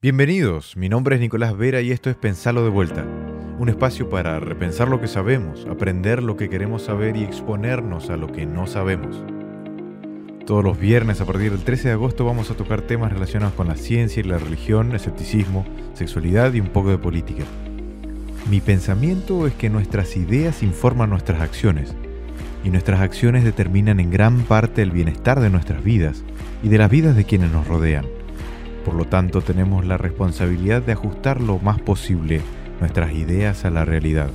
Bienvenidos, mi nombre es Nicolás Vera y esto es Pensarlo de vuelta, un espacio para repensar lo que sabemos, aprender lo que queremos saber y exponernos a lo que no sabemos. Todos los viernes a partir del 13 de agosto vamos a tocar temas relacionados con la ciencia y la religión, escepticismo, sexualidad y un poco de política. Mi pensamiento es que nuestras ideas informan nuestras acciones y nuestras acciones determinan en gran parte el bienestar de nuestras vidas y de las vidas de quienes nos rodean. Por lo tanto, tenemos la responsabilidad de ajustar lo más posible nuestras ideas a la realidad.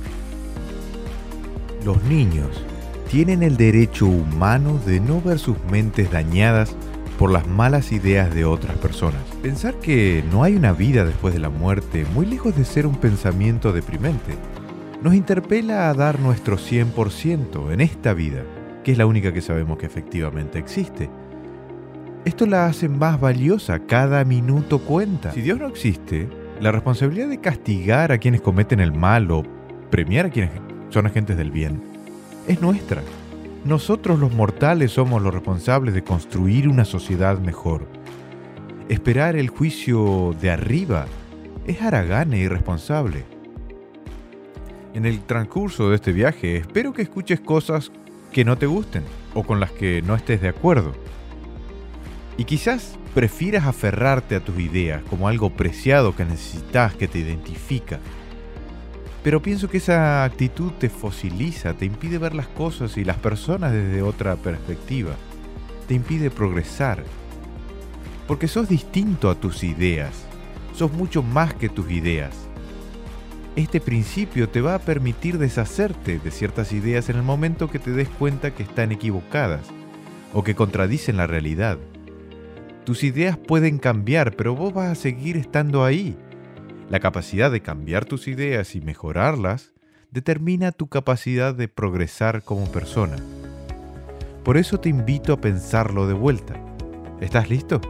Los niños tienen el derecho humano de no ver sus mentes dañadas por las malas ideas de otras personas. Pensar que no hay una vida después de la muerte, muy lejos de ser un pensamiento deprimente, nos interpela a dar nuestro 100% en esta vida, que es la única que sabemos que efectivamente existe esto la hace más valiosa, cada minuto cuenta. Si Dios no existe, la responsabilidad de castigar a quienes cometen el mal o premiar a quienes son agentes del bien es nuestra. Nosotros los mortales somos los responsables de construir una sociedad mejor. Esperar el juicio de arriba es haragana e irresponsable. En el transcurso de este viaje espero que escuches cosas que no te gusten o con las que no estés de acuerdo. Y quizás prefieras aferrarte a tus ideas como algo preciado que necesitas, que te identifica. Pero pienso que esa actitud te fosiliza, te impide ver las cosas y las personas desde otra perspectiva. Te impide progresar. Porque sos distinto a tus ideas. Sos mucho más que tus ideas. Este principio te va a permitir deshacerte de ciertas ideas en el momento que te des cuenta que están equivocadas o que contradicen la realidad. Tus ideas pueden cambiar, pero vos vas a seguir estando ahí. La capacidad de cambiar tus ideas y mejorarlas determina tu capacidad de progresar como persona. Por eso te invito a pensarlo de vuelta. ¿Estás listo?